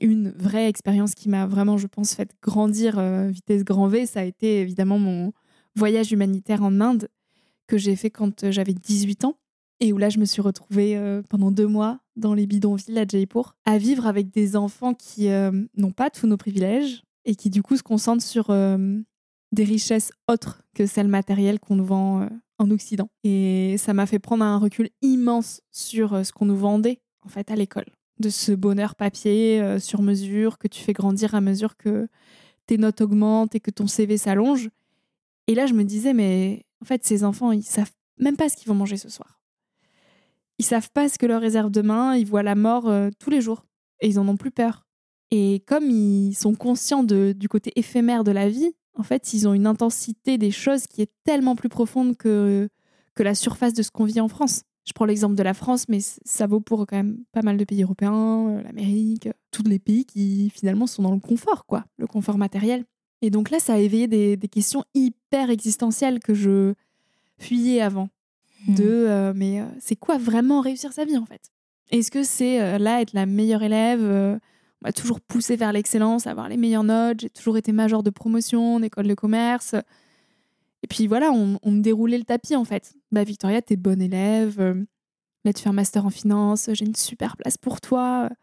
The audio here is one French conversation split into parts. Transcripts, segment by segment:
Une vraie expérience qui m'a vraiment, je pense, fait grandir euh, vitesse grand V, ça a été évidemment mon voyage humanitaire en Inde que j'ai fait quand euh, j'avais 18 ans et où là je me suis retrouvée euh, pendant deux mois dans les bidonvilles à Jaipur à vivre avec des enfants qui n'ont pas tous nos privilèges et qui du coup se concentrent sur des richesses autres que celles matérielles qu'on nous vend en Occident. Et ça m'a fait prendre un recul immense sur ce qu'on nous vendait en fait à l'école de ce bonheur papier euh, sur mesure que tu fais grandir à mesure que tes notes augmentent et que ton CV s'allonge. Et là, je me disais, mais en fait, ces enfants, ils savent même pas ce qu'ils vont manger ce soir. Ils savent pas ce que leur réserve demain, ils voient la mort euh, tous les jours et ils en ont plus peur. Et comme ils sont conscients du côté éphémère de la vie, en fait, ils ont une intensité des choses qui est tellement plus profonde que, que la surface de ce qu'on vit en France. Je prends l'exemple de la France, mais ça vaut pour quand même pas mal de pays européens, euh, l'Amérique, tous les pays qui finalement sont dans le confort, quoi, le confort matériel. Et donc là, ça a éveillé des, questions hyper existentielles que je fuyais avant. Hmm. De euh, mais euh, c'est quoi vraiment réussir sa vie en fait? Est-ce que c'est là être la meilleure élève On m'a toujours poussé vers l'excellence, avoir les meilleures notes. J'ai toujours été major de promotion en école de commerce. Et puis voilà, on, me déroulait le tapis en fait. Bah Victoria, t'es bonne élève. Euh, là, tu fais un master en finance. J'ai une super place pour toi euh,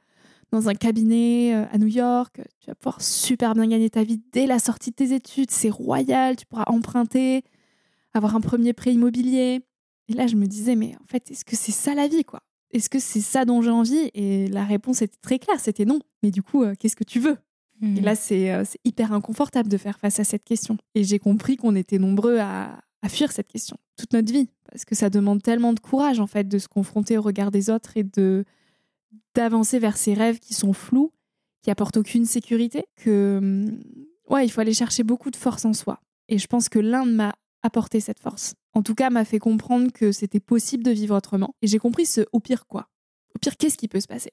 dans un cabinet euh, à New York. Tu vas pouvoir super bien gagner ta vie dès la sortie de tes études. C'est royal. Tu pourras emprunter, avoir un premier prêt immobilier. Et là, je me disais, mais en fait, est-ce que c'est ça la vie, quoi? Est-ce que c'est ça dont j'ai envie? Et la réponse était très claire, c'était non. Mais du coup, qu'est-ce que tu veux? Et mmh. là, euh, c'est hyper inconfortable de faire face à cette question. Et j'ai compris qu'on était nombreux à, fuir cette question toute notre vie, parce que ça demande tellement de courage, en fait, de se confronter au regard des autres et de d'avancer vers ces rêves qui sont flous, qui apportent aucune sécurité, que mmh, ouais, il faut aller chercher beaucoup de force en soi. Et je pense que l'Inde m'a apporté cette force. En tout cas, m'a fait comprendre que c'était possible de vivre autrement. Et j'ai compris ce au pire quoi? Au pire, qu'est-ce qui peut se passer?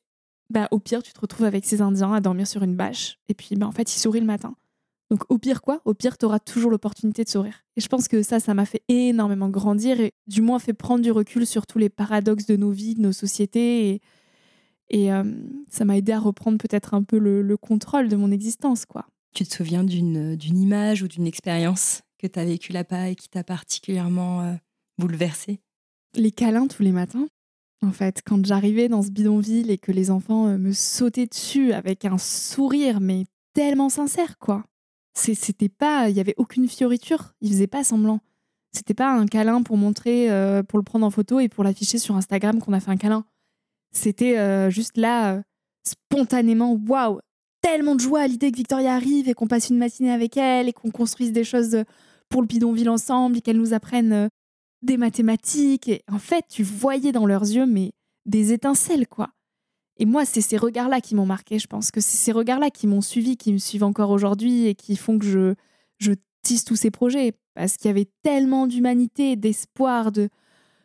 Bah, au pire, tu te retrouves avec ces Indiens à dormir sur une bâche. Et puis, bah, en fait, ils sourient le matin. Donc, au pire, quoi? Au pire, tu auras toujours l'opportunité de sourire. Et je pense que ça, ça m'a fait énormément grandir et du moins fait prendre du recul sur tous les paradoxes de nos vies, de nos sociétés. Et, et euh, ça m'a aidé à reprendre peut-être un peu le, contrôle de mon existence, quoi. Tu te souviens d'une image ou d'une expérience que tu as vécue là-bas et qui t'a particulièrement euh, bouleversée? Les câlins tous les matins. En fait, quand j'arrivais dans ce bidonville et que les enfants euh, me sautaient dessus avec un sourire, mais tellement sincère, quoi. C'était pas, il y avait aucune fioriture, ils faisaient pas semblant. C'était pas un câlin pour montrer, euh, pour le prendre en photo et pour l'afficher sur Instagram qu'on a fait un câlin. C'était euh, juste là, spontanément, waouh, tellement de joie à l'idée que Victoria arrive et qu'on passe une matinée avec elle et qu'on construise des choses pour le bidonville ensemble et qu'elle nous apprenne des mathématiques. Et en fait, tu voyais dans leurs yeux, mais des étincelles, quoi. Et moi, c'est ces regards-là qui m'ont marqué. Je pense que c'est ces regards-là qui m'ont suivi, qui me suivent encore aujourd'hui et qui font que je, je tisse tous ces projets. Parce qu'il y avait tellement d'humanité, d'espoir, de,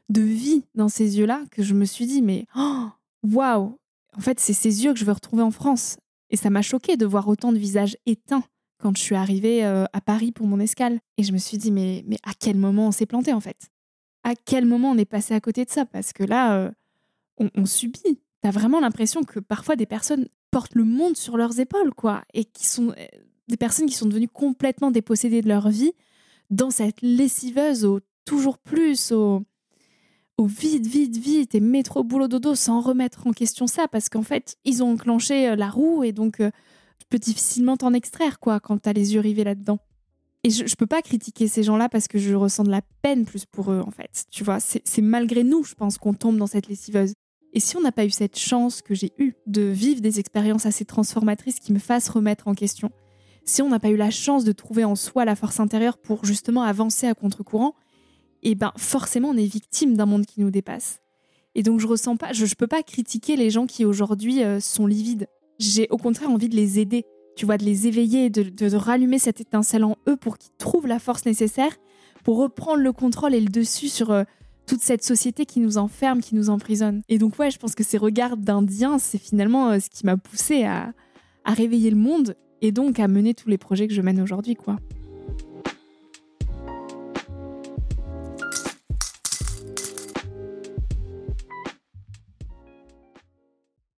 de vie dans ces yeux-là que je me suis dit, mais oh, waouh! En fait, c'est ces yeux que je veux retrouver en France. Et ça m'a choqué de voir autant de visages éteints quand je suis arrivée euh, à Paris pour mon escale. Et je me suis dit, mais, mais à quel moment on s'est planté en fait? À quel moment on est passé à côté de ça Parce que là, euh, on, subit. T'as vraiment l'impression que parfois des personnes portent le monde sur leurs épaules, quoi, et qui sont euh, des personnes qui sont devenues complètement dépossédées de leur vie dans cette lessiveuse au toujours plus, au, au vite, vite, vite, et métro, boulot, dodo, sans remettre en question ça, parce qu'en fait, ils ont enclenché euh, la roue, et donc tu peux difficilement t'en extraire, quoi, quand t'as les yeux rivés là-dedans. Et je, je peux pas critiquer ces gens-là parce que je ressens de la peine plus pour eux, en fait. Tu vois, c'est malgré nous, je pense, qu'on tombe dans cette lessiveuse. Et si on n'a pas eu cette chance que j'ai eue de vivre des expériences assez transformatrices qui me fassent remettre en question, si on n'a pas eu la chance de trouver en soi la force intérieure pour justement avancer à contre-courant, et ben forcément on est victime d'un monde qui nous dépasse. Et donc je ressens pas, je, je peux pas critiquer les gens qui aujourd'hui euh, sont livides. J'ai au contraire envie de les aider, tu vois, de les éveiller, de, de, rallumer cette étincelle en eux pour qu'ils trouvent la force nécessaire pour reprendre le contrôle et le dessus sur euh, toute cette société qui nous enferme, qui nous emprisonne. Et donc ouais, je pense que ces regards d'Indiens, c'est finalement euh, ce qui m'a poussé à, à réveiller le monde et donc à mener tous les projets que je mène aujourd'hui, quoi.